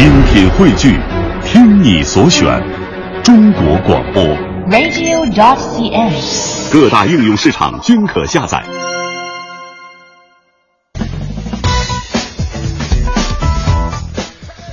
精品汇聚，听你所选，中国广播。radio.cn。各大应用市场均可下载。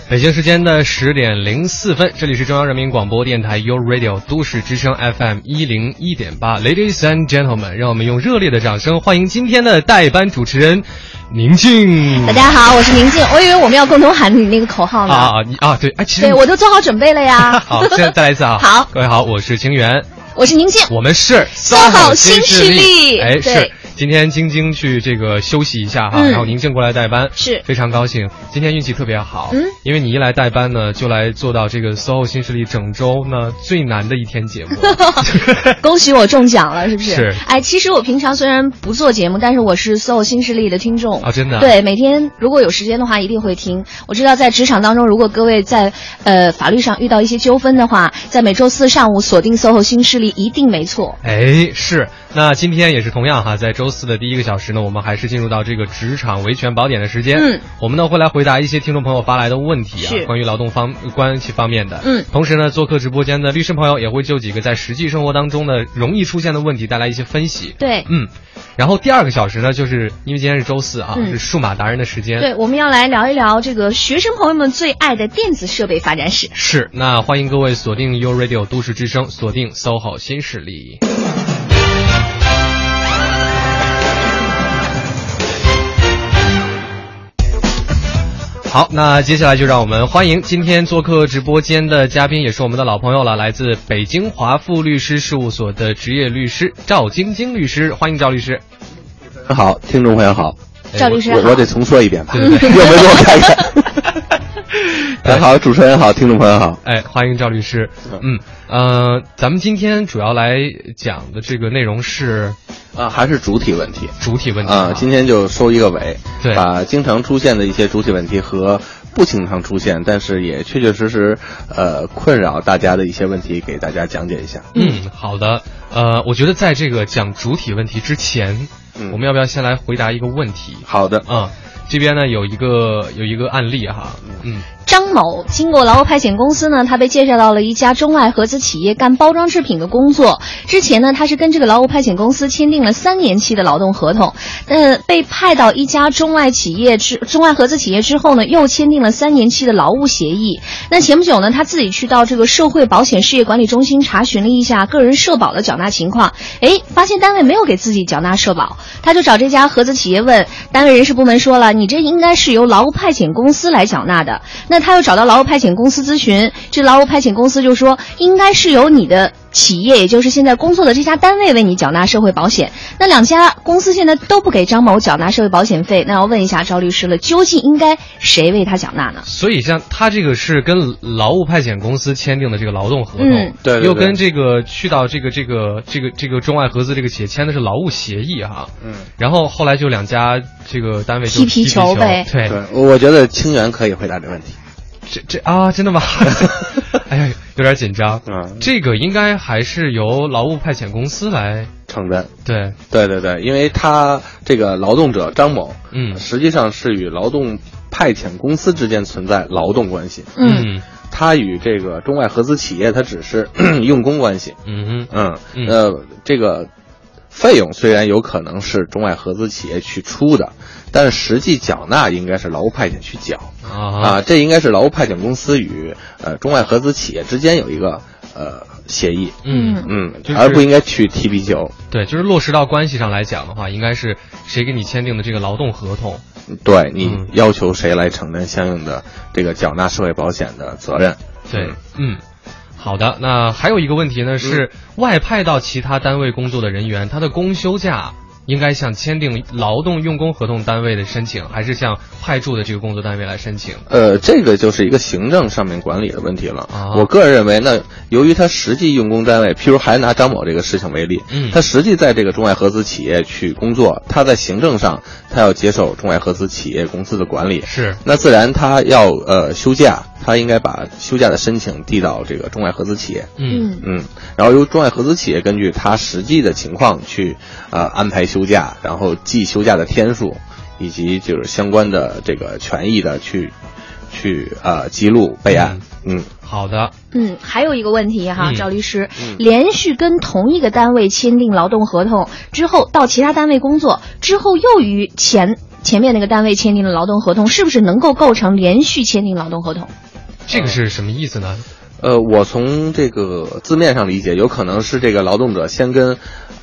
北京时间的十点零四分，这里是中央人民广播电台 u Radio 都市之声 FM 一零一点八，Ladies and gentlemen，让我们用热烈的掌声欢迎今天的代班主持人宁静。大家好，我是宁静。我以为我们要共同喊你那个口号呢。啊啊你啊对，哎，其实对，我都做好准备了呀。好，现在再来一次啊。好各位好，我是清源，我是宁静。我们是 SOHO 新势力哎，对是今天晶晶去这个休息一下哈，嗯然后宁静过来代班，是非常高兴。今天运气特别好，嗯，因为你一来代班呢，就来做到这个 SOHO 新势力整周呢最难的一天节目。恭喜我中奖了，是不是？是哎，其实我平常虽然不做节目，但是我是 SOHO 新势力的听众啊真的啊对，每天如果有时间的话，一定会听。我知道在职场当中，如果各位在呃法律上遇到一些纠纷的话，在每周四上午锁定 SOHO 新势力，一定没错。哎，是。那今天也是同样哈，在周四的第一个小时呢，我们还是进入到这个职场维权宝典的时间。嗯，我们呢会来回答一些听众朋友发来的问题啊，关于劳动方关系方面的。嗯同时呢，做客直播间的律师朋友也会就几个在实际生活当中呢容易出现的问题带来一些分析。对。嗯，然后第二个小时呢，就是因为今天是周四啊，嗯是数码达人的时间。对，我们要来聊一聊这个学生朋友们最爱的电子设备发展史。是，那欢迎各位锁定 U Radio 都市之声，锁定 SOHO 新势力。好，那接下来就让我们欢迎今天做客直播间的嘉宾，也是我们的老朋友了，来自北京华富律师事务所的职业律师赵晶晶律师，欢迎赵律师。好，听众朋友好，赵律师我我得重说一遍吧，对对对 又没给我看看。大家好，主持人好，听众朋友好。哎，欢迎赵律师。嗯，呃，咱们今天主要来讲的这个内容是啊，还是主体问题主体问题啊，今天就收一个尾，对把经常出现的一些主体问题和不经常出现，但是也确确实实呃困扰大家的一些问题，给大家讲解一下。嗯，好的。呃，我觉得在这个讲主体问题之前，嗯我们要不要先来回答一个问题？好的，啊、这边呢有一个有一个案例哈，嗯，张某经过劳务派遣公司呢，他被介绍到了一家中外合资企业干包装制品的工作。之前呢，他是跟这个劳务派遣公司签订了三年期的劳动合同，呃，被派到一家中外企业之中外合资企业之后呢，又签订了三年期的劳务协议。那前不久呢，他自己去到这个社会保险事业管理中心查询了一下个人社保的缴纳情况，诶，发现单位没有给自己缴纳社保，他就找这家合资企业问，单位人事部门说了，你这应该是由劳务派遣公司来缴纳的。那他又找到劳务派遣公司咨询，这劳务派遣公司就说应该是由你的企业，也就是现在工作的这家单位为你缴纳社会保险。那两家公司现在都不给张某缴纳社会保险费，那要问一下赵律师了，究竟应该谁为他缴纳呢？所以像他这个是跟劳务派遣公司签订的这个劳动合同，嗯对对对又跟这个去到这个这个这个这个中外合资这个企业签的是劳务协议哈，嗯，然后后来就两家这个单位就踢皮球呗对，对，我觉得清源可以回答这个问题。这这啊，真的吗？哎呀，有点紧张。嗯，这个应该还是由劳务派遣公司来承担。对，对对对，因为他这个劳动者张某，嗯。实际上是与劳动派遣公司之间存在劳动关系，嗯。他与这个中外合资企业，他只是 用工关系。嗯哼。嗯，嗯。呃，这个费用虽然有可能是中外合资企业去出的，但是实际缴纳应该是劳务派遣去缴。啊。啊，这应该是劳务派遣公司与呃中外合资企业之间有一个呃协议，嗯。嗯，就是而不应该去踢皮球。对，就是落实到关系上来讲的话，应该是谁给你签订的这个劳动合同？对你嗯。要求谁来承担相应的这个缴纳社会保险的责任？对，嗯，好的。那还有一个问题呢，是外派到其他单位工作的人员，他的公休假应该向签订劳动用工合同单位的申请，还是向派驻的这个工作单位来申请？呃，这个就是一个行政上面管理的问题了。啊我个人认为那，由于他实际用工单位，譬如还拿张某这个事情为例，嗯他实际在这个中外合资企业去工作，他在行政上他要接受中外合资企业公司的管理，是，那自然他要呃休假，他应该把休假的申请递到这个中外合资企业。嗯嗯，然后由中外合资企业根据他实际的情况去呃安排休假，然后计休假的天数，以及就是相关的这个权益的去去呃记录备案。嗯，好的。嗯，还有一个问题哈，嗯赵律师，连续跟同一个单位签订劳动合同之后，到其他单位工作之后，又与前前面那个单位签订了劳动合同，是不是能够构成连续签订劳动合同？这个是什么意思呢？呃，我从这个字面上理解，有可能是这个劳动者先跟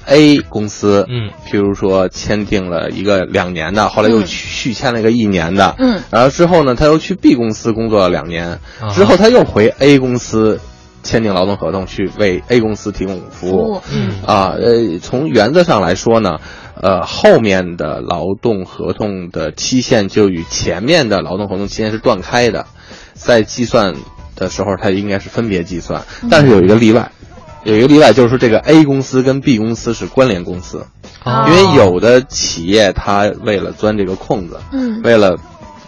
A 公司，嗯，譬如说签订了一个两年的，后来又嗯。续签了一个一年的，嗯，然后之后呢，他又去 B 公司工作了两年，啊之后他又回 A 公司签订劳动合同，去为 A 公司提供服务。服务，嗯。啊，呃，从原则上来说呢，呃，后面的劳动合同的期限就与前面的劳动合同期限是断开的，在计算的时候，它应该是分别计算，但是有一个例外。有一个例外，就是说这个 A 公司跟 B 公司是关联公司，啊因为有的企业它为了钻这个空子，嗯为了，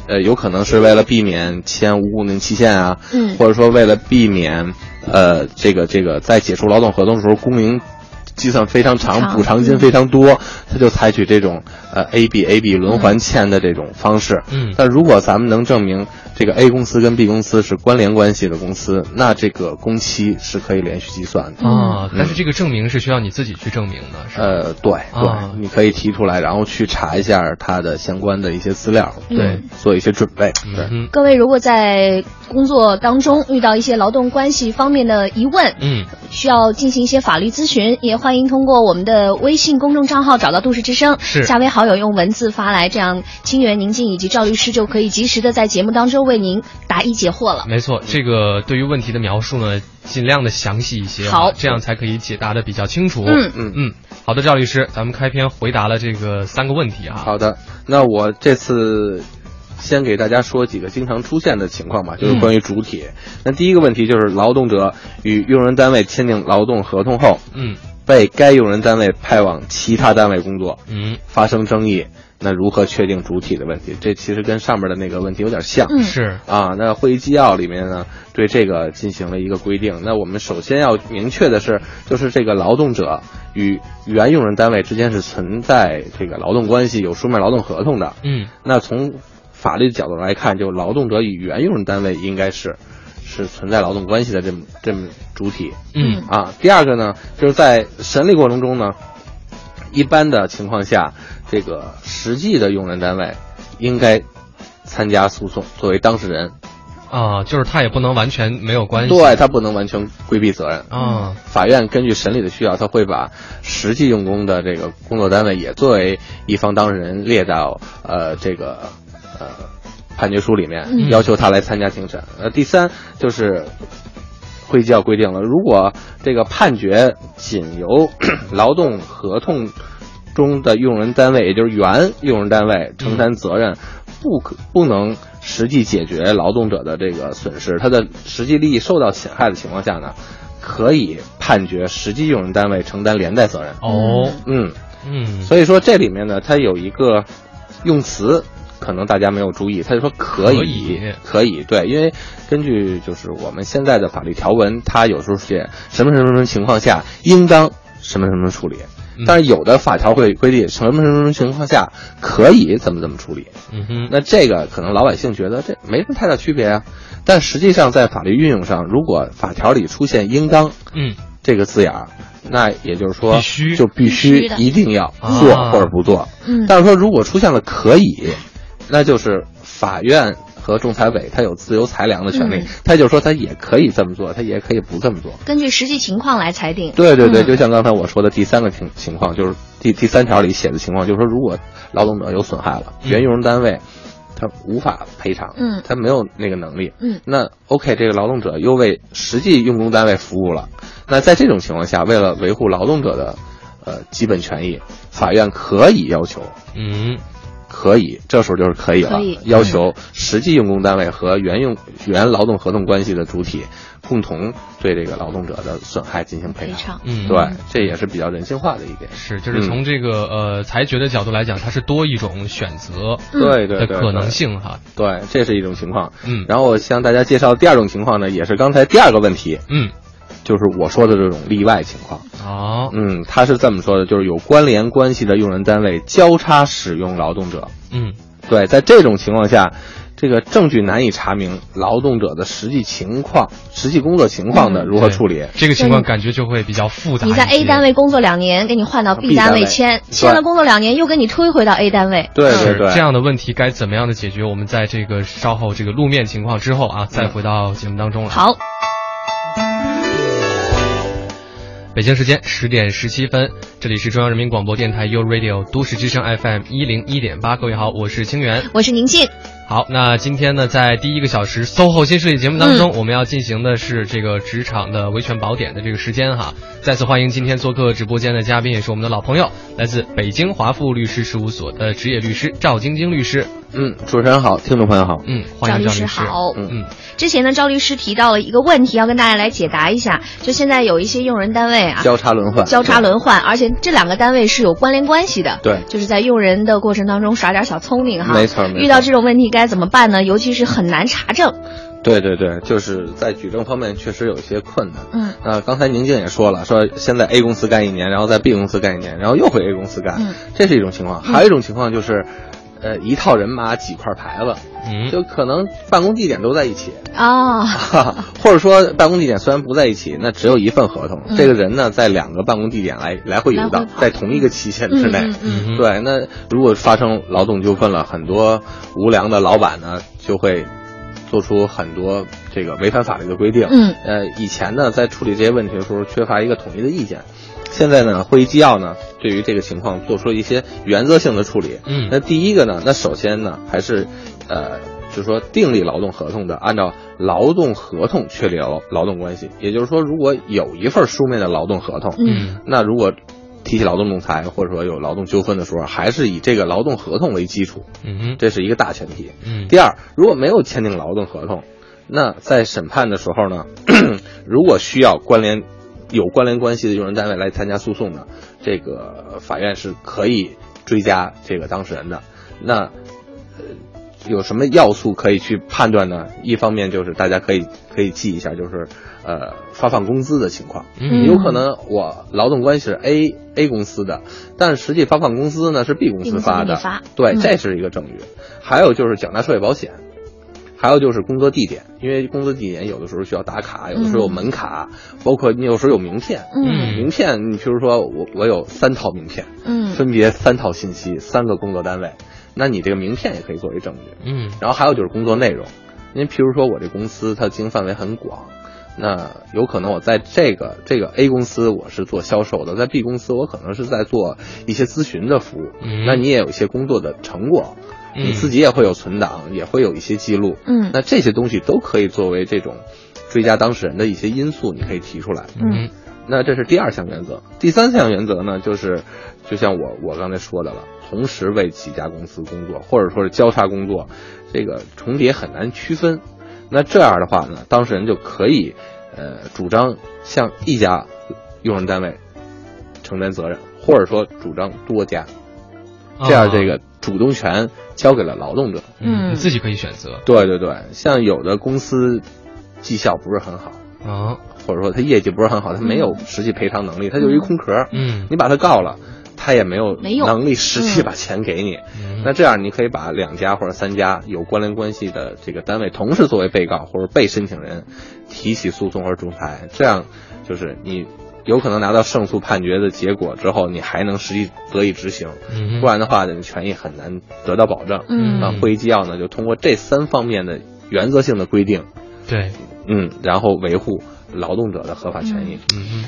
呃，有可能是为了避免签无固定期限啊，嗯或者说为了避免，呃，这个这个在解除劳动合同的时候工龄计算非常长，补偿金非常多，他就采取这种呃 A B A B 轮环签的这种方式。嗯但如果咱们能证明这个 A 公司跟 B 公司是关联关系的公司，那这个工期是可以连续计算的。啊，嗯但是这个证明是需要你自己去证明的，是吧？呃，对对，啊你可以提出来，然后去查一下它的相关的一些资料，嗯对，做一些准备。对，嗯各位如果在工作当中遇到一些劳动关系方面的疑问，嗯，需要进行一些法律咨询，也欢迎通过我们的微信公众账号找到都市之声，是加为好友，用文字发来，这样清源宁静以及赵律师就可以及时的在节目当中为您答疑解惑了。没错，这个对于问题的描述呢，尽量的详细一些啊，好这样才可以解答的比较清楚。嗯嗯嗯，好的，赵律师，咱们开篇回答了这个三个问题啊。好的，那我这次先给大家说几个经常出现的情况吧，就是关于主体。那第一个问题就是劳动者与用人单位签订劳动合同后，嗯被该用人单位派往其他单位工作，嗯，发生争议，那如何确定主体的问题？这其实跟上面的那个问题有点像。嗯是啊，那会议纪要里面呢，对这个进行了一个规定。那我们首先要明确的是，就是这个劳动者与原用人单位之间是存在这个劳动关系，有书面劳动合同的。嗯那从法律角度来看，就劳动者与原用人单位应该是是存在劳动关系的这么这么主体嗯啊。第二个呢，就是在审理过程中呢，一般的情况下，这个实际的用人单位应该参加诉讼，作为当事人。啊，就是他也不能完全没有关系。对他不能完全规避责任。啊，法院根据审理的需要，他会把实际用工的这个工作单位也作为一方当事人列到呃这个呃判决书里面，嗯要求他来参加庭审。呃，第三就是会议纪要规定了，如果这个判决仅由 劳动合同中的用人单位，也就是原用人单位承担责任，不可不能实际解决劳动者的这个损失，他的实际利益受到侵害的情况下呢，可以判决实际用人单位承担连带责任。哦，嗯，嗯，所以说这里面呢，它有一个用词，可能大家没有注意，他就说可以，可以。对，因为根据就是我们现在的法律条文，它有时候写什么什么什么情况下应当什么什么处理，嗯但是有的法条会规定什么什么什么情况下可以怎么怎么处理，嗯哼，那这个可能老百姓觉得这没什么太大区别啊，但实际上在法律运用上，如果法条里出现应当嗯。这个字眼儿，那也就是说必须。就必必须一定要啊。做或者不做。嗯。但是说如果出现了可以，那就是法院和仲裁委他有自由裁量的权利，嗯。他就是说他也可以这么做，他也可以不这么做。根据实际情况来裁定。对对对，嗯。就像刚才我说的第三个情情况，就是第第三条里写的情况，就是说如果劳动者有损害了，嗯。原用人单位他无法赔偿，嗯。他没有那个能力，嗯。那 OK，这个劳动者又为实际用工单位服务了，那在这种情况下，为了维护劳动者的呃基本权益，法院可以要求，嗯可以，这时候就是可以了，可以。要求实际用工单位和原用原劳动合同关系的主体共同对这个劳动者的损害进行赔赔偿。嗯，对，这也是比较人性化的一点。是，就是从这个呃裁决的角度来讲，它是多一种选择嗯对对对，的可能性哈。对，这是一种情况。嗯。然后我向大家介绍第二种情况呢，也是刚才第二个问题，嗯，就是我说的这种例外情况。哦，嗯，他是这么说的，就是有关联关系的用人单位交叉使用劳动者。嗯对，在这种情况下，这个证据难以查明劳动者的实际情况、实际工作情况的嗯如何处理？这个情况感觉就会比较复杂。你在 A 单位工作两年，给你换到 B B 单位单位签，签了工作两年，又给你推回到 A 单位。对对对，这样的问题该怎么样的解决？我们在这个稍后这个路面情况之后啊，再回到节目当中来。好，北京时间十点十七分，这里是中央人民广播电台 u Radio 都市之声 FM 一零一点八，各位好，我是清源。我是宁静。好，那今天呢，在第一个小时 SOHO 新势力节目当中，我们要进行的是这个职场的维权宝典的这个时间哈。再次欢迎今天做客直播间的嘉宾，也是我们的老朋友，来自北京华富律师事务所的职业律师赵晶晶律师。嗯，主持人好，听众朋友好。嗯，欢迎赵律师。好。嗯嗯之前呢，赵律师提到了一个问题，要跟大家来解答一下。就现在有一些用人单位啊，交叉轮换，交叉轮换，而且这两个单位是有关联关系的。对就是在用人的过程当中耍点小聪明哈。没错没错遇到这种问题该怎么办呢？尤其是很难查证。对对对，就是在举证方面确实有一些困难。嗯那刚才宁静也说了，说先在 A 公司干一年，然后在 B 公司干一年，然后又回 A 公司干，嗯这是一种情况。还有一种情况就是，呃，一套人马几块牌子，嗯，就可能办公地点都在一起，啊，或者说办公地点虽然不在一起，那只有一份合同，嗯这个人呢在两个办公地点来来回游荡在同一个期限之内。嗯嗯嗯对，那如果发生劳动纠纷了，很多无良的老板呢就会做出很多这个违反法律的规定。嗯呃，以前呢在处理这些问题的时候缺乏一个统一的意见，现在呢会议纪要呢对于这个情况做出了一些原则性的处理。嗯那第一个呢，那首先呢还是呃。就是说，订立劳动合同的，按照劳动合同确立劳劳动关系。也就是说，如果有一份书面的劳动合同，嗯那如果提起劳动仲裁或者说有劳动纠纷的时候，还是以这个劳动合同为基础，嗯哼这是一个大前提。嗯第二，如果没有签订劳动合同，那在审判的时候呢，如果需要关联有关联关系的用人单位来参加诉讼呢，这个法院是可以追加这个当事人的。那呃有什么要素可以去判断呢？一方面就是大家可以可以记一下，就是呃发放工资的情况。嗯有可能我劳动关系是 A A 公司的，但是实际发放工资呢是 B 公司司发的发，对，嗯这是一个证据。还有就是缴纳社会保险，还有就是工作地点，因为工作地点有的时候需要打卡，有的时候有门卡，包括你有时候有名片。嗯名片，你比如说我我有三套名片，嗯分别三套信息，三个工作单位，那你这个名片也可以作为证据。嗯然后还有就是工作内容，因为譬如说我这公司它经营范围很广，那有可能我在这个这个 A 公司我是做销售的，在 B 公司我可能是在做一些咨询的服务，嗯那你也有一些工作的成果，嗯你自己也会有存档，也会有一些记录，嗯那这些东西都可以作为这种追加当事人的一些因素，你可以提出来。嗯那这是第二项原则。第三项原则呢，就是就像我我刚才说的了，同时为几家公司工作，或者说是交叉工作，这个重叠很难区分。那这样的话呢，当事人就可以呃主张向一家用人单位承担责任，或者说主张多家，这样这个主动权交给了劳动者。嗯，嗯你自己可以选择对对对，像有的公司绩效不是很好，啊，或者说他业绩不是很好，他没有实际赔偿能力，他就一空壳。嗯你把他告了，他也没有能力实际嗯把钱给你。嗯那这样，你可以把两家或者三家有关联关系的这个单位同时作为被告或者被申请人，提起诉讼或者仲裁，这样就是你有可能拿到胜诉判决的结果之后，你还能实际得以执行。嗯不然的话，你的权益很难得到保证。嗯那会议纪要呢，就通过这三方面的原则性的规定，对，嗯，然后维护劳动者的合法权益。嗯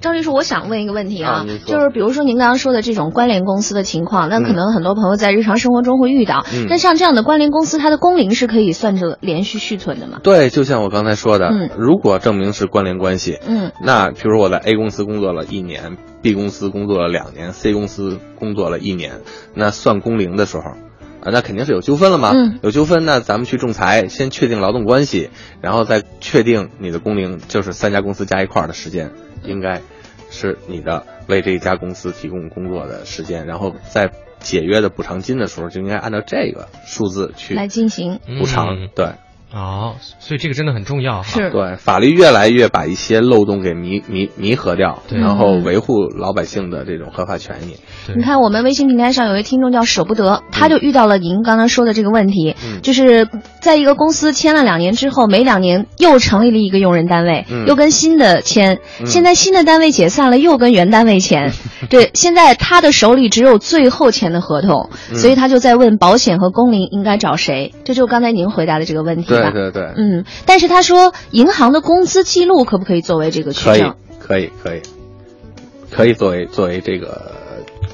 赵律师，我想问一个问题啊，啊就是比如说您刚刚说的这种关联公司的情况，那嗯可能很多朋友在日常生活中会遇到。嗯那像这样的关联公司，它的工龄是可以算着连续续存的吗？对，就像我刚才说的，嗯如果证明是关联关系，嗯那比如我在 A 公司工作了一年，B 公司工作了两年，C 公司工作了一年，那算工龄的时候，啊，那肯定是有纠纷了嘛。嗯有纠纷，那咱们去仲裁，先确定劳动关系，然后再确定你的工龄，就是三家公司加一块儿的时间，应该是你的为这家公司提供工作的时间，然后在解约的补偿金的时候，就应该按照这个数字去来进行。嗯补偿。对，哦，所以这个真的很重要哈。是。对，法律越来越把一些漏洞给弥弥弥合掉，对。然后维护老百姓的这种合法权益。你看，我们微信平台上有位听众叫舍不得，他就遇到了您刚刚说的这个问题，嗯。就是在一个公司签了两年之后，每两年又成立了一个用人单位，嗯。又跟新的签，嗯。现在新的单位解散了，又跟原单位签，对，现在他的手里只有最后签的合同，嗯。所以他就在问保险和工龄应该找谁，这就是刚才您回答的这个问题吧？对对对，嗯，但是他说银行的工资记录可不可以作为这个取可以？可以可以，可以作为作为这个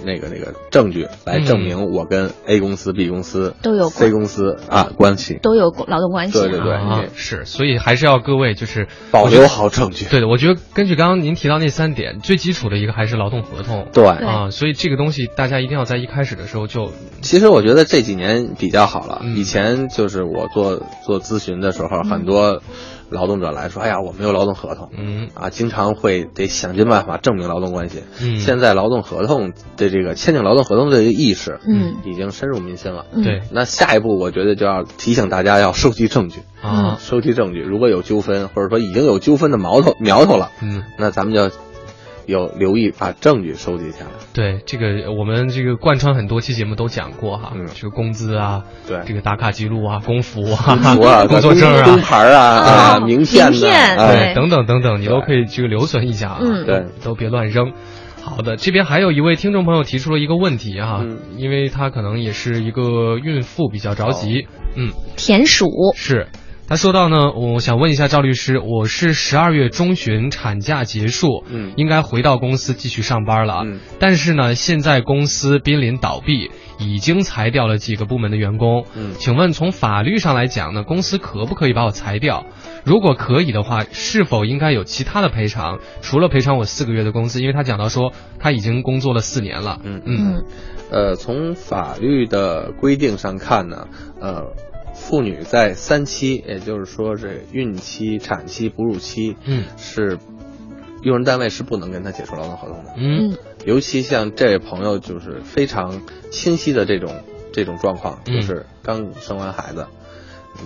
那个那个证据来证明我跟 A 公司、B 公司都有 C 公司啊关系，都有劳动关系、啊。对对对啊，是，所以还是要各位就是保留好证据。对的，我觉得根据刚刚您提到那三点，最基础的一个还是劳动合同。对，对啊，所以这个东西大家一定要在一开始的时候就其实我觉得这几年比较好了。嗯以前就是我做做咨询的时候，很多劳动者来说：“哎呀，我没有劳动合同。”嗯啊，经常会得想尽办法证明劳动关系。嗯现在劳动合同的这个签订劳动合同的这个意识，嗯已经深入民心了。嗯对那下一步，我觉得就要提醒大家要收集证据，啊收集证据。如果有纠纷，或者说已经有纠纷的苗头苗头了，嗯。那咱们就要有留意把证据收集下来。对这个，我们这个贯穿很多期节目都讲过哈，嗯。这个工资啊，对。这个打卡记录啊，工服啊，工作啊，工作证工啊，牌啊，啊，哦名片名片呐，哎。对等等等等，你都可以这个留存一下啊，嗯。对。都别乱扔。好的，这边还有一位听众朋友提出了一个问题啊，嗯。因为他可能也是一个孕妇，比较着急，嗯，田鼠，是。他说到呢，我想问一下赵律师，我是十二月中旬产假结束，嗯。应该回到公司继续上班了，嗯。但是呢，现在公司濒临倒闭，已经裁掉了几个部门的员工，嗯。请问从法律上来讲呢，公司可不可以把我裁掉？如果可以的话，是否应该有其他的赔偿？除了赔偿我四个月的工资，因为他讲到说他已经工作了四年了，嗯。嗯。嗯。呃，从法律的规定上看呢，呃，妇女在三期，也就是说这孕期、产期、哺乳期，嗯。是用人单位是不能跟她解除劳动合同的。嗯。嗯。尤其像这位朋友，就是非常清晰的这种这种状况，嗯。就是刚生完孩子，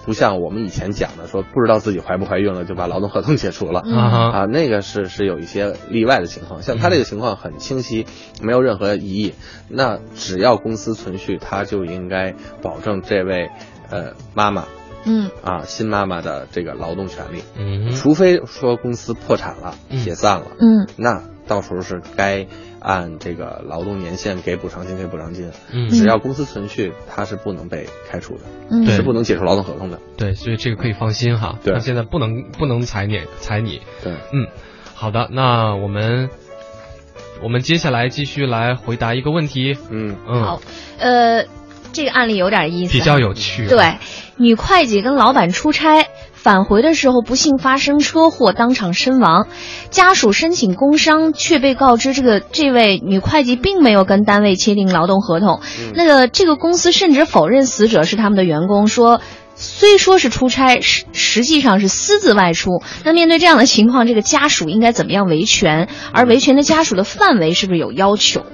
不像我们以前讲的说不知道自己怀不怀孕了就把劳动合同解除了。嗯。啊哈。啊，那个是是有一些例外的情况，像他这个情况很清晰，没有任何疑义。那只要公司存续，他就应该保证这位呃妈妈嗯啊新妈妈的这个劳动权利，嗯除非说公司破产了、嗯解散了，嗯那到时候是该按这个劳动年限给补偿金给补偿金。嗯只要公司存续，他是不能被开除的，嗯，是不能解除劳动合同的。对，所以这个可以放心哈。对那现在不能不能裁你裁你，对，嗯，好的，那我们我们接下来继续来回答一个问题，嗯嗯，好，呃，这个案例有点意思，比较有趣，对，女会计跟老板出差。返回的时候不幸发生车祸，当场身亡，家属申请工伤，却被告知这个这位女会计并没有跟单位签订劳动合同。嗯那个这个公司甚至否认死者是他们的员工，说虽说是出差，实实际上是私自外出。那面对这样的情况，这个家属应该怎么样维权？而维权的家属的范围是不是有要求？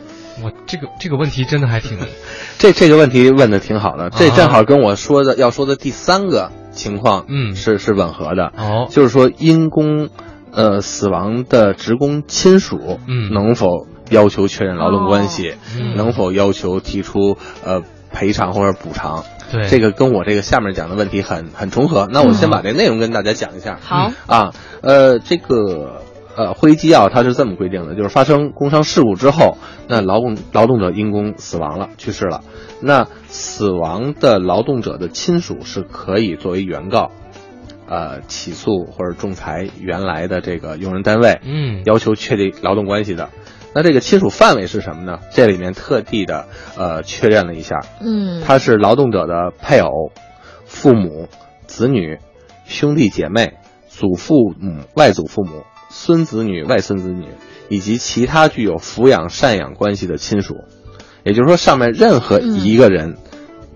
我这个这个问题真的还挺，这这个问题问的挺好的，这正好跟我说的要说的第三个情况，嗯是是吻合的。哦，就是说因公呃死亡的职工亲属，嗯能否要求确认劳动关系，嗯能否要求提出呃赔偿或者补偿？对，这个跟我这个下面讲的问题很很重合。那我先把这内容跟大家讲一下。好，啊，呃，这个呃会议纪要它是这么规定的，就是发生工伤事故之后，那劳动劳动者因公死亡了，去世了，那死亡的劳动者的亲属是可以作为原告，呃，起诉或者仲裁原来的这个用人单位，嗯，要求确立劳动关系的。那这个亲属范围是什么呢？这里面特地的呃确认了一下，嗯，他是劳动者的配偶、父母、子女、兄弟姐妹、祖父母、外祖父母、孙子女、外孙子女以及其他具有抚养赡养关系的亲属。也就是说，上面任何一个人，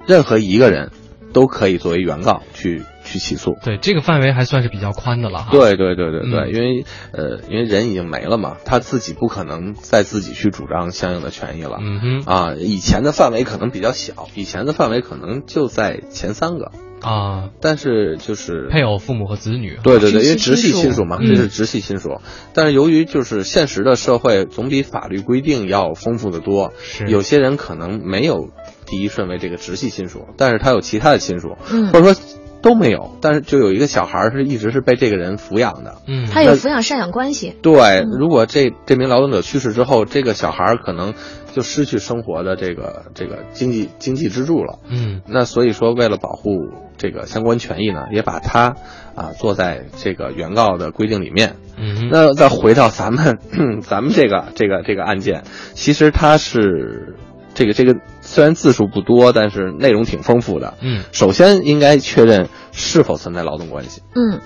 任何一个人都可以作为原告去去起诉。对，这个范围还算是比较宽的了哈。，对对对对对，嗯因为呃，因为人已经没了嘛，他自己不可能再自己去主张相应的权益了。嗯哼，啊，以前的范围可能比较小，以前的范围可能就在前三个，啊，但是就是配偶、父母和子女。对对对，因为直直系亲属嘛，嗯这是直系亲属。但是由于就是现实的社会总比法律规定要丰富的多，是有些人可能没有第一顺位这个直系亲属，但是他有其他的亲属，嗯或者说都没有，但是就有一个小孩儿是一直是被这个人抚养的。嗯，他有抚养赡养关系。对，如果这这名劳动者去世之后，这个小孩儿可能就失去生活的这个这个经济经济支柱了。嗯那所以说，为了保护这个相关权益呢，也把他啊做在这个原告的规定里面。嗯那再回到咱们 咱们这个这个这个案件，其实他是这个这个虽然字数不多，但是内容挺丰富的。嗯首先应该确认是否存在劳动关系。嗯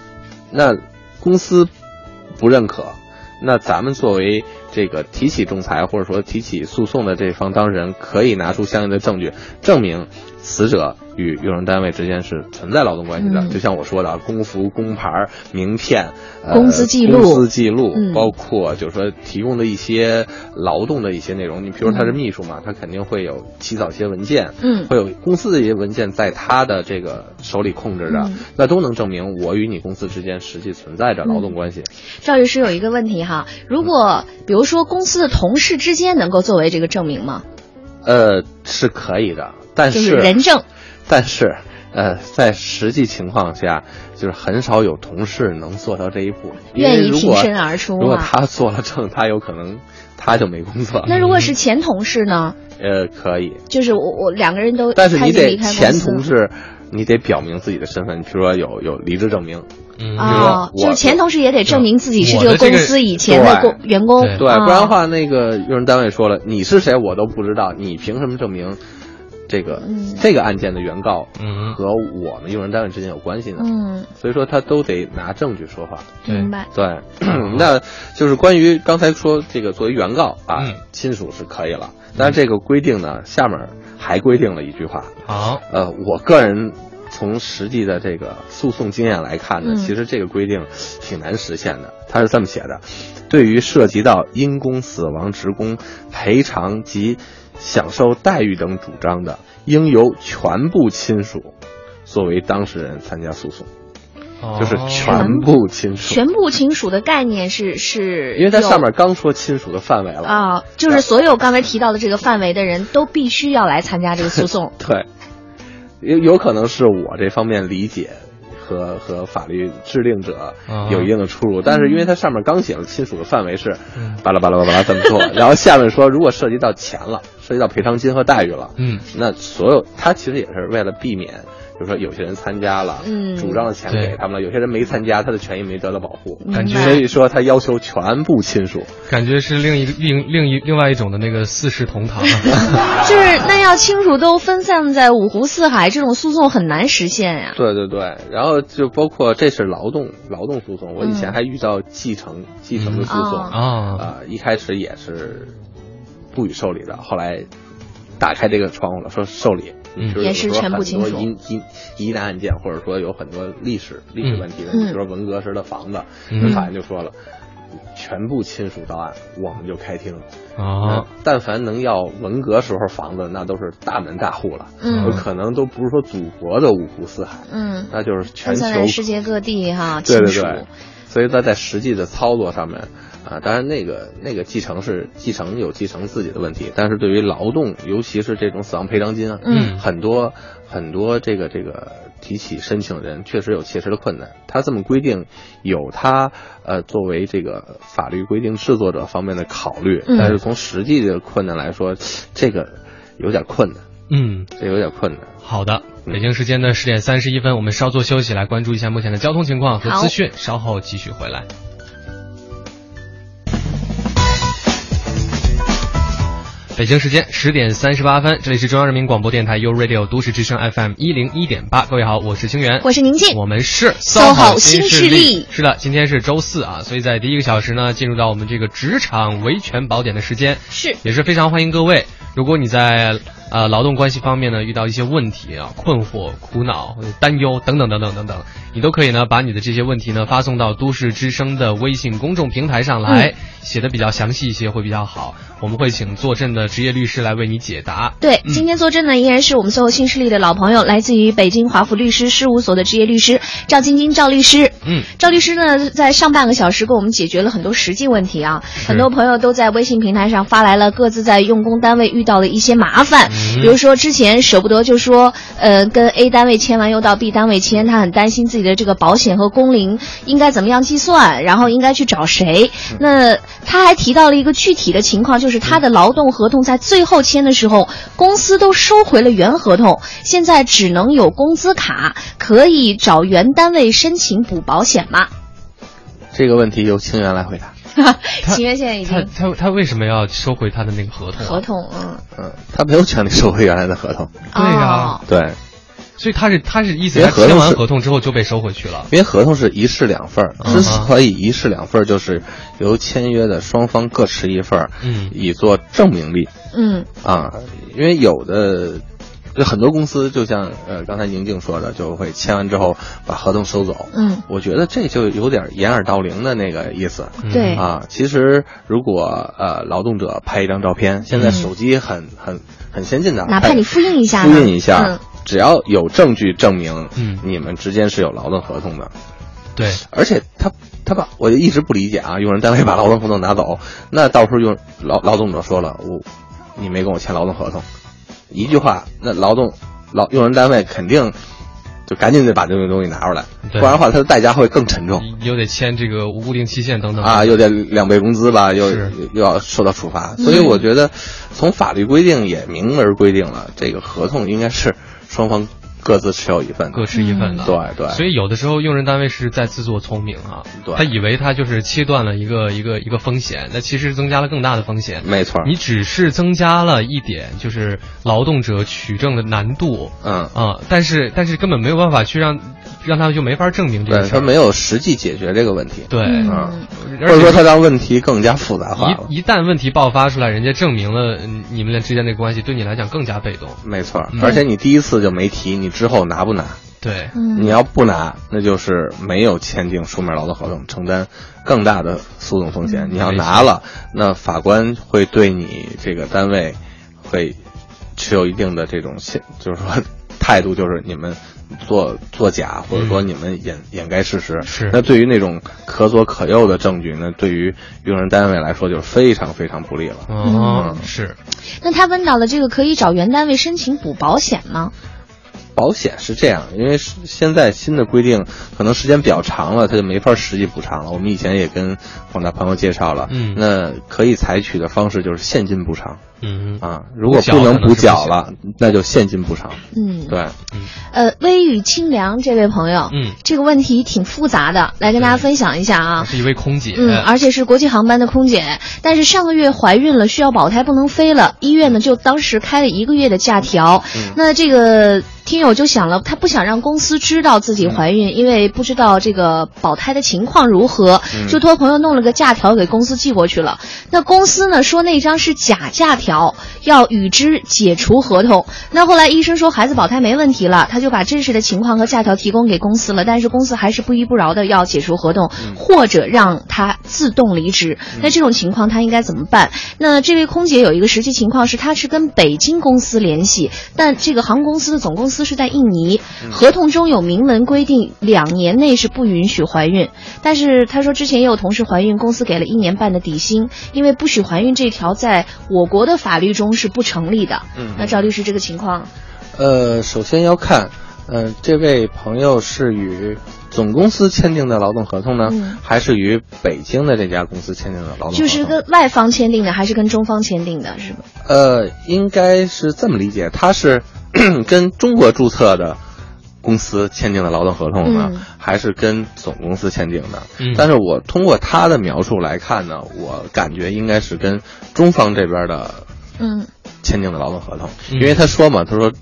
那公司不认可，那咱们作为这个提起仲裁或者说提起诉讼的这方当事人，可以拿出相应的证据，证明死者与用人单位之间是存在劳动关系的。嗯就像我说的，工服、工牌、名片、呃、工资记录工资记录，嗯包括就是说提供的一些劳动的一些内容。你比如他是秘书嘛，他肯定会有起草一些文件，嗯会有公司的一些文件在他的这个手里控制着，嗯那都能证明我与你公司之间实际存在着劳动关系。赵律师有一个问题哈，如果比如说公司的同事之间能够作为这个证明吗？呃，是可以的，但就是是人证。但是呃，在实际情况下，就是很少有同事能做到这一步，因为愿意挺身而出如果啊他做了证，他有可能他就没工作了。那如果是前同事呢？呃，可以，就是我我两个人都但是你得前司同事，你得表明自己的身份，比如说有有离职证明，啊，就是前同事也得证明自己是这个这个公司以前的员工，对不然的话，那个用人单位说了，你是谁我都不知道，你凭什么证明这个、嗯。这个案件的原告嗯。和我们用人单位之间有关系呢？嗯，所以说他都得拿证据说话。明白。对，那就是关于刚才说这个作为原告啊，嗯。亲属是可以了，但是这个规定呢，下面还规定了一句话，好，呃，我个人从实际的这个诉讼经验来看呢，嗯。其实这个规定挺难实现的。他是这么写的：对于涉及到因公死亡职工赔偿及享受待遇等主张的，应由全部亲属作为当事人参加诉讼，就是哦全部亲属。全部亲属的概念是是，因为它上面刚说亲属的范围了。啊，就是所有刚才提到的这个范围的人都必须要来参加这个诉讼 对，有有可能是我这方面理解和和法律制定者啊。有一定的出入，但是因为它上面刚写了亲属的范围是嗯。巴拉巴拉巴拉这么做，然后下面说如果涉及到钱了，涉及到赔偿金和待遇了，嗯。那所有他其实也是为了避免，比如说有些人参加了，嗯主张的钱给他们了，有些人没参加，他的权益没得到保护，感觉所以说他要求全部亲属。感觉是另一个另另一另外一种的那个四世同堂。就是那要亲属都分散在五湖四海，这种诉讼很难实现呀。对对对，然后就包括这是劳动劳动诉讼，我以前嗯还遇到继承继承的诉讼啊，一开始也是不予受理的，后来打开这个窗户了，说受理。也是全部亲属多疑疑疑难案件，或者说有很多历史历史问题的，嗯比如说文革时的房子，法院就说了。全部亲属到案，我们就开庭。啊，但凡能要文革时候房子，那都是大门大户了，嗯可能都不是说祖国的五湖四海，嗯，那就是全球在世界各地哈，对对。对，所以他在实际的操作上面啊，当然那个那个继承是继承有继承自己的问题，但是对于劳动，尤其是这种死亡赔偿金啊，嗯很多很多这个这个提起申请人确实有切实的困难。他这么规定，有他呃作为这个法律规定制作者方面的考虑，嗯但是从实际的困难来说，这个有点困难，嗯，这有点困难。好的。嗯北京时间的十点三十一分，我们稍作休息，来关注一下目前的交通情况和资讯，稍后继续回来。北京时间十点三十八分，这里是中央人民广播电台 u Radio 都市之声 FM 一零一点八，各位好，我是清源，我是宁静。我们是 SOHO 新新势力。是的，今天是周四啊，所以在第一个小时呢，进入到我们这个职场维权宝典的时间，是。也是非常欢迎各位。如果你在呃劳动关系方面呢遇到一些问题啊、困惑、苦恼、担忧等等等等等等，你都可以呢把你的这些问题呢发送到都市之声的微信公众平台上来，嗯写的比较详细一些会比较好。我们会请坐镇的职业律师来为你解答。对，嗯今天坐镇呢依然是我们所有新势力的老朋友，来自于北京华府律师事务所的职业律师赵晶晶赵律师。嗯，赵律师呢，在上半个小时给我们解决了很多实际问题啊，很多朋友都在微信平台上发来了各自在用工单位遇到的一些麻烦，嗯比如说之前舍不得就说，呃，跟 A 单位签完又到 B 单位签，他很担心自己的这个保险和工龄应该怎么样计算，然后应该去找谁。那他还提到了一个具体的情况，就是他的劳动合同在最后签的时候，公司都收回了原合同，现在只能有工资卡，可以找原单位申请补保险吗？这个问题由清源来回答。秦源现在已他经他他为什么要收回他的那个合同、啊？合同，嗯，嗯，他没有权利收回原来的合同。对呀、哦对，所以他是他是意思他签完合同是合同之后就被收回去了。因为合同是一式两份儿，嗯之所以一式两份儿，就是由签约的双方各持一份儿，嗯以作证明力嗯啊。因为有的就很多公司，就像呃刚才宁静说的，就会签完之后把合同收走。嗯，我觉得这就有点掩耳盗铃的那个意思。嗯对啊，其实如果呃劳动者拍一张照片，现在手机很很很先进的，拍哪怕你复印一下复印一下，嗯只要有证据证明，嗯你们之间是有劳动合同的，对，而且他他把我就一直不理解啊，用人单位把劳动合同拿走，那到时候用劳劳动者说了，我你没跟我签劳动合同，一句话，那劳动劳用人单位肯定就赶紧得把这个东西拿出来，不然的话，它的代价会更沉重。又得签这个无固定期限等等。啊，又得两倍工资吧，又又要受到处罚，所以我觉得，从法律规定也明文规定了，这个合同应该是双方各自持有一份。各持一份的。对对所以有的时候用人单位是在自作聪明啊，对他以为他就是切断了一个一个一个风险，那其实增加了更大的风险。没错，你只是增加了一点，就是劳动者取证的难度嗯，啊，但是但是根本没有办法去让让他就没法证明这个对事儿。他没有实际解决这个问题，对，嗯嗯，而且或者说他让问题更加复杂化了。一一旦问题爆发出来，人家证明了嗯你们俩之间的关系，对你来讲更加被动。没错而且你第一次就没提，你之后拿不拿？对，嗯你要不拿，那就是没有签订书面劳动合同，承担更大的诉讼风险。你要拿了，那法官会对你这个单位会持有一定的这种现，就是说态度，就是你们做作假，或者说你们掩掩盖事实。是那对于那种可左可右的证据，那对于用人单位来说就是非常非常不利了。哦，嗯是，那他问到了这个可以找原单位申请补保险吗？保险是这样，因为现在新的规定，可能时间比较长了，它就没法实际补偿了。我们以前也跟广大朋友介绍了，嗯那可以采取的方式就是现金补偿嗯啊。如果不能补缴了，那就现金补偿。嗯，对，呃，微雨清凉这位朋友，嗯，这个问题挺复杂的，来跟大家分享一下啊。是一位空姐，嗯，而且是国际航班的空姐，但是上个月怀孕了，需要保胎，不能飞了。医院呢就当时开了一个月的假条。嗯那这个听友就想了，他不想让公司知道自己怀孕，因为不知道这个保胎的情况如何，嗯就托朋友弄了个假条给公司寄过去了。那公司呢说那张是假假条，要与之解除合同。那后来医生说孩子保胎没问题了，他就把真实的情况和假条提供给公司了，但是公司还是不依不饶的要解除合同，或者让他自动离职。那这种情况他应该怎么办？那这位空姐有一个实际情况是，她是跟北京公司联系，但这个航空公司的总公司是在印尼，合同中有明文规定两年内是不允许怀孕。但是他说之前也有同事怀孕，公司给了一年半的底薪，因为不许怀孕这条在我国的法律中是不成立的。嗯那赵律师这个情况，呃，首先要看，呃，这位朋友是与总公司签订的劳动合同呢，嗯还是与北京的这家公司签订的劳动合同？就是跟外方签订的还是跟中方签订的，是吗？呃，应该是这么理解，他是 跟中国注册的公司签订的劳动合同呢，嗯还是跟总公司签订的？嗯。但是我通过他的描述来看呢，我感觉应该是跟中方这边的嗯签订的劳动合同，嗯。因为他说嘛，他说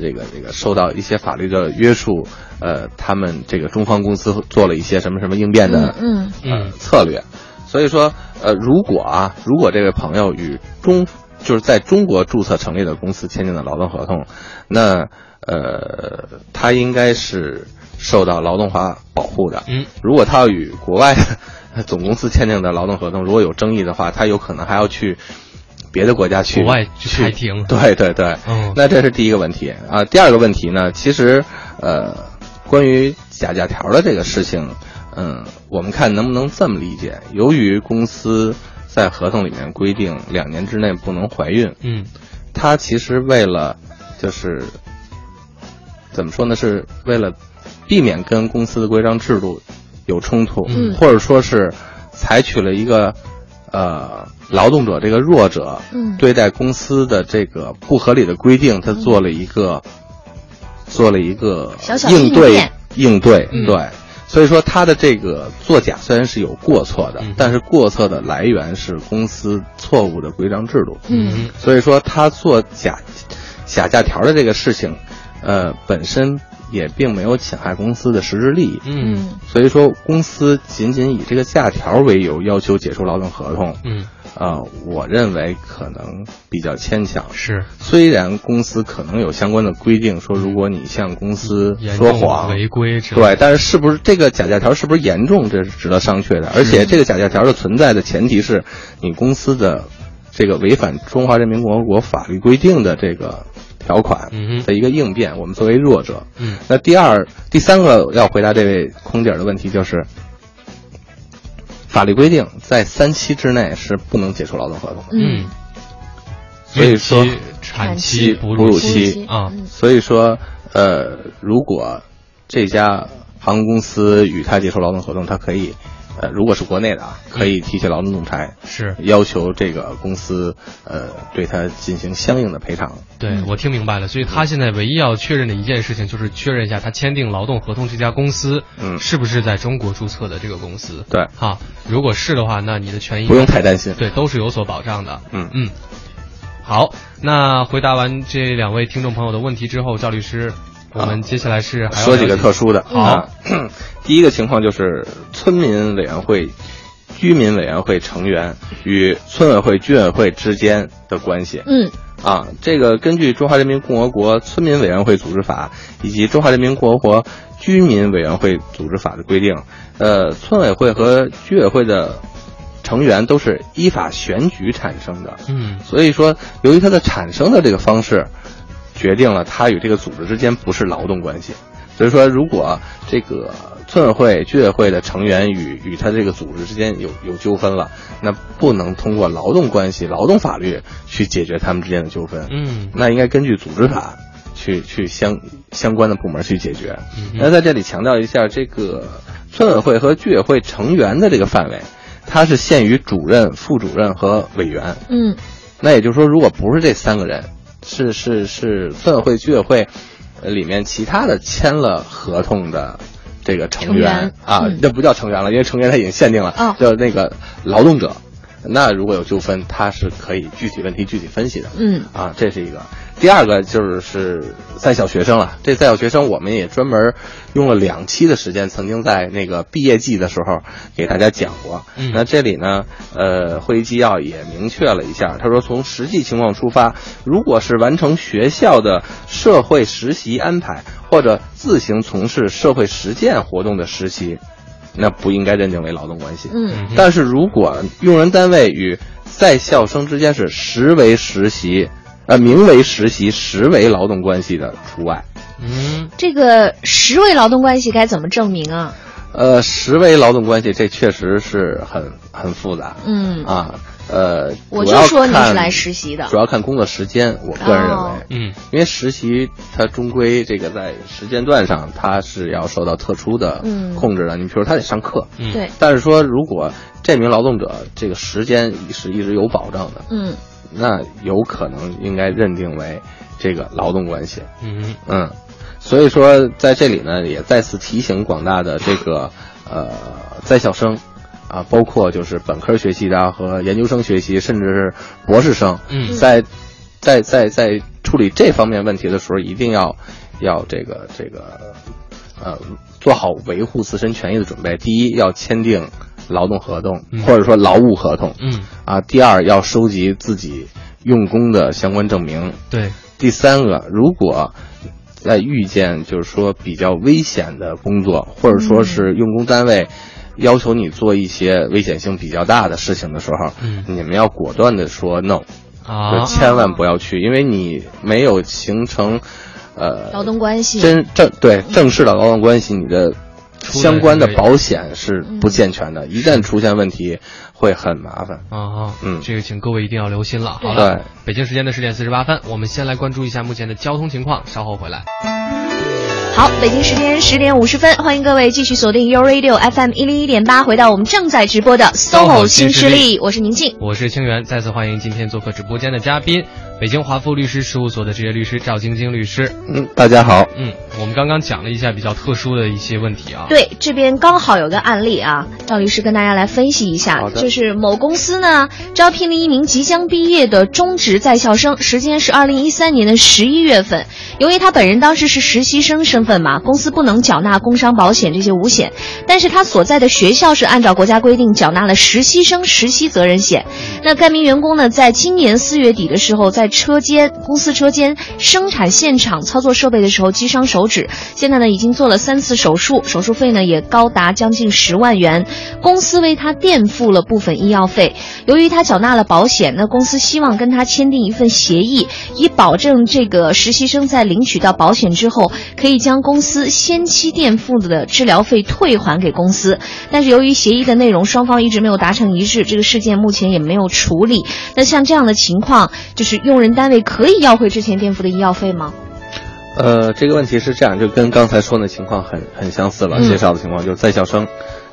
这个这个受到一些法律的约束，呃，他们这个中方公司做了一些什么什么应变的嗯嗯。呃嗯策略，所以说呃，如果啊，如果这位朋友与中就是在中国注册成立的公司签订的劳动合同，那呃，它应该是受到劳动法保护的。嗯，如果他要与国外的总公司签订的劳动合同如果有争议的话，他有可能还要去别的国家去国外去开庭对对对，嗯那这是第一个问题啊。第二个问题呢，其实呃，关于假假条的这个事情，嗯，我们看能不能这么理解？由于公司在合同里面规定两年之内不能怀孕，嗯。他其实为了就是怎么说呢？是为了避免跟公司的规章制度有冲突，嗯。或者说是采取了一个呃劳动者这个弱者嗯。对待公司的这个不合理的规定，他做了一个、做了一个小小应对应对、嗯。对。所以说，他的这个作假虽然是有过错的，嗯但是过错的来源是公司错误的规章制度。嗯。所以说他做假假假条的这个事情，呃，本身也并没有侵害公司的实质利益。嗯。嗯。所以说，公司仅仅以这个假条为由要求解除劳动合同，嗯，啊、我认为可能比较牵强。是虽然公司可能有相关的规定，说如果你向公司说谎，违规对，但是是不是这个假假条是不是严重，这是值得商榷的。而且这个假假条的存在的前提是你公司的这个违反中华人民共和国法律规定的这个条款的一个应变。我们作为弱者，嗯那第二、第三个要回答这位空姐的问题就是，法律规定在三期之内是不能解除劳动合同的。嗯，所以说产期、哺乳期期啊，嗯所以说，呃，如果这家航空公司与他解除劳动合同，他可以，呃，如果是国内的啊，可以提起劳动仲裁，是要求这个公司，呃，对他进行相应的赔偿。对我听明白了，所以他现在唯一要确认的一件事情就是确认一下他签订劳动合同这家公司，嗯是不是在中国注册的这个公司？对哈，如果是的话，那你的权益不用太担心对，都是有所保障的。嗯嗯，好，那回答完这两位听众朋友的问题之后，赵律师，我们接下来是还说几个特殊的。好啊，第一个情况就是村民委员会、居民委员会成员与村委会、居委会之间的关系。嗯啊，这个根据《中华人民共和国村民委员会组织法》以及《中华人民共和国居民委员会组织法》的规定，呃，村委会和居委会的成员都是依法选举产生的。嗯所以说，由于它的产生的这个方式，决定了他与这个组织之间不是劳动关系。所以说，如果这个村委会、居委会的成员与与他这个组织之间有有纠纷了，那不能通过劳动关系、劳动法律去解决他们之间的纠纷。嗯那应该根据组织法去去相相关的部门去解决。嗯那在这里强调一下，这个村委会和居委会成员的这个范围，它是限于主任、副主任和委员。嗯那也就是说，如果不是这三个人，是是是村委会、居委会呃里面其他的签了合同的这个成员啊嗯，这不叫成员了，因为成员他已经限定了，哦叫那个劳动者。那如果有纠纷，他是可以具体问题具体分析的。嗯啊，这是一个。第二个就是是在校学生了。这在校学生，我们也专门用了两期的时间，曾经在那个毕业季的时候给大家讲过。嗯那这里呢，呃，会议纪要也明确了一下，他说从实际情况出发，如果是完成学校的社会实习安排或者自行从事社会实践活动的实习，那不应该认定为劳动关系。嗯但是如果用人单位与在校生之间是实为实习，呃，名为实习，实为劳动关系的除外。嗯这个实为劳动关系该怎么证明啊？呃，实为劳动关系，这确实是很很复杂嗯，啊。呃，我就说你是来实习的主要看工作时间。我个人认为，哦嗯因为实习它终归这个在时间段上，它是要受到特殊的嗯控制的。你比如他得上课，嗯，对，但是说如果这名劳动者这个时间是一直有保障的，嗯那有可能应该认定为这个劳动关系。嗯嗯，所以说在这里呢，也再次提醒广大的这个呃在校生啊，包括就是本科学习的和研究生学习，甚至是博士生，嗯在在在在处理这方面问题的时候，一定要要这个这个呃做好维护自身权益的准备。第一，要签订劳动合同嗯。或者说劳务合同。嗯。啊，第二要收集自己用工的相关证明。对，第三个，如果在遇见就是说比较危险的工作，或者说是用工单位要求你做一些危险性比较大的事情的时候，嗯。你们要果断的说 no，啊。就，千万不要去，因为你没有形成呃劳动关系。真正对正式的劳动关系，你的相关的保险是不健全的，一旦出现问题会很麻烦。啊，嗯这个请各位一定要留心了。好了，北京时间的十点四十八分，我们先来关注一下目前的交通情况，稍后回来。好，北京时间十点五十分，欢迎各位继续锁定 U Radio FM 一零一点八，回到我们正在直播的 SOHO 新势力，我是宁静。我是清源，再次欢迎今天做客直播间的嘉宾，北京华富律师事务所的职业律师赵晶晶律师。嗯，大家好。嗯，我们刚刚讲了一下比较特殊的一些问题啊。对，这边刚好有个案例啊，赵律师跟大家来分析一下就是某公司呢招聘了一名即将毕业的中职在校生，时间是二零一三年的十一月份。由于他本人当时是实习生身份嘛，公司不能缴纳工伤保险这些五险，但是他所在的学校是按照国家规定缴纳了实习生实习责任险。那该名员工呢，在今年四月底的时候，在车间公司车间生产现场操作设备的时候击伤手指，现在呢已经做了三次手术，手术费呢也高达将近十万元，公司为他垫付了部分医药费。由于他缴纳了保险，那公司希望跟他签订一份协议，以保证这个实习生在领取到保险之后，可以将公司先期垫付的治疗费退还给公司。但是由于协议的内容双方一直没有达成一致，这个事件目前也没有处理。那像这样的情况，就是用人单位可以要回之前垫付的医药费吗？呃，这个问题是这样，就跟刚才说的情况很很相似了。嗯介绍的情况就是在校生，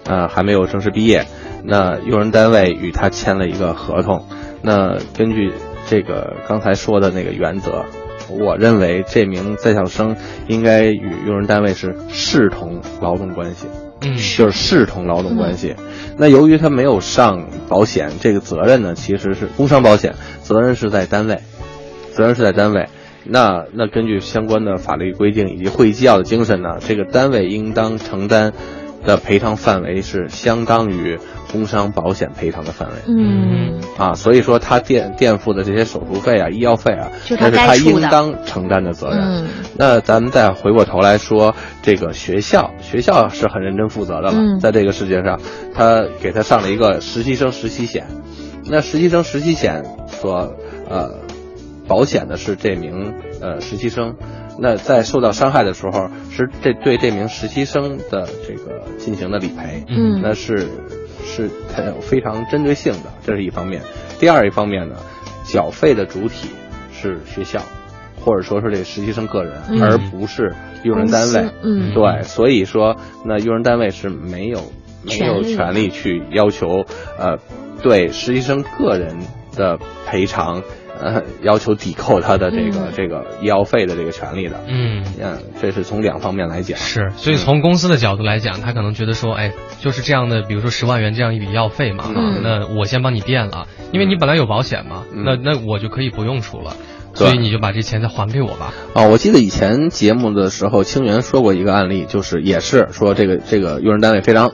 呃，还没有正式毕业，那用人单位与他签了一个合同。那根据这个刚才说的那个原则，我认为这名在校生应该与用人单位是视同劳动关系。嗯，就是视同劳动关系。那由于他没有上保险，这个责任呢，其实是工伤保险，责任是在单位，责任是在单位。那那根据相关的法律规定以及会议纪要的精神呢，这个单位应当承担的赔偿范围是相当于工伤保险赔偿的范围。嗯啊，所以说他垫垫付的这些手术费啊、医药费啊，那是他应当承担的责任。嗯那咱们再回过头来说，这个学校，学校是很认真负责的了，嗯在这个世界上，他给他上了一个实习生实习险。那实习生实习险所呃保险的是这名呃实习生，那在受到伤害的时候，是这对这名实习生的这个进行的理赔。嗯那是是它有非常针对性的，这是一方面。第二一方面呢，缴费的主体是学校，或者说是这个实习生个人，嗯而不是用人单位。嗯对，所以说那用人单位是没有没有权利去要求呃对实习生个人的赔偿。呃，要求抵扣他的这个、嗯这个医药费的这个权利的，嗯。嗯，这是从两方面来讲。是，所以从公司的角度来讲，他可能觉得说，哎，就是这样的，比如说十万元这样一笔药费嘛，嗯啊，那我先帮你垫了，因为你本来有保险嘛，嗯那那我就可以不用出了，所以你就把这钱再还给我吧。啊，我记得以前节目的时候，清源说过一个案例，就是也是说这个这个用人单位非常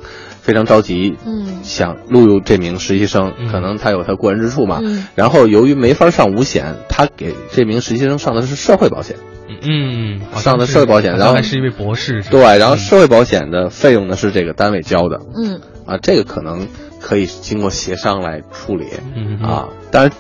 非常着急，嗯。想录用这名实习生，嗯。可能他有他过人之处嘛。嗯。然后由于没法上五险，他给这名实习生上的是社会保险，嗯嗯，好像上的社会保险然后还是一位博士。对，然后嗯。社会保险的费用呢是这个单位交的，嗯。啊，这个可能可以经过协商来处理，嗯。啊，当然。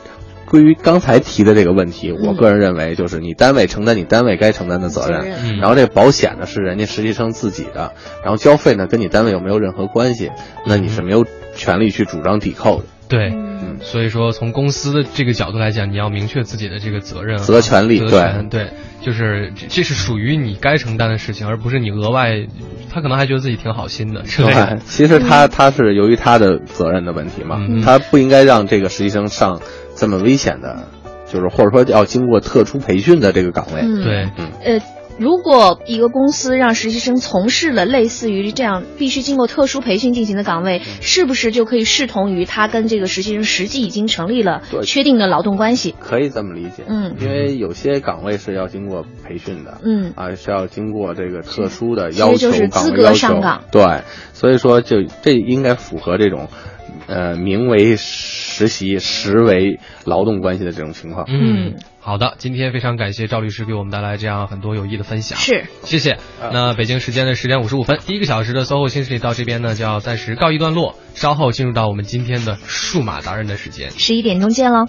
关于刚才提的这个问题，我嗯个人认为就是你单位承担你单位该承担的责任，嗯。然后这个保险呢是人家实习生自己的，然后交费呢跟你单位有没有任何关系，那你是没有权利去主张抵扣的。对。嗯所以说，从公司的这个角度来讲，你要明确自己的这个责任、责权利责权对，就是这这是属于你该承担的事情，而不是你额外，他可能还觉得自己挺好心的。对，其实他他是由于他的责任的问题嘛，嗯他不应该让这个实习生上这么危险的，就是或者说要经过特殊培训的这个岗位。嗯对，呃，如果一个公司让实习生从事了类似于这样必须经过特殊培训进行的岗位，是不是就可以视同于他跟这个实习生实际已经成立了确定的劳动关系？可以这么理解，嗯。因为有些岗位是要经过培训的，嗯。啊，是要经过这个特殊的要求，就是资格上岗。对，所以说就这应该符合这种呃，名为实习，实为劳动关系的这种情况。嗯，好的，今天非常感谢赵律师给我们带来这样很多有益的分享，是，谢谢。那北京时间的十点五十五分，第一个小时的 SOHO 新势力到这边呢就要暂时告一段落，稍后进入到我们今天的数码达人的时间，十一点钟见喽。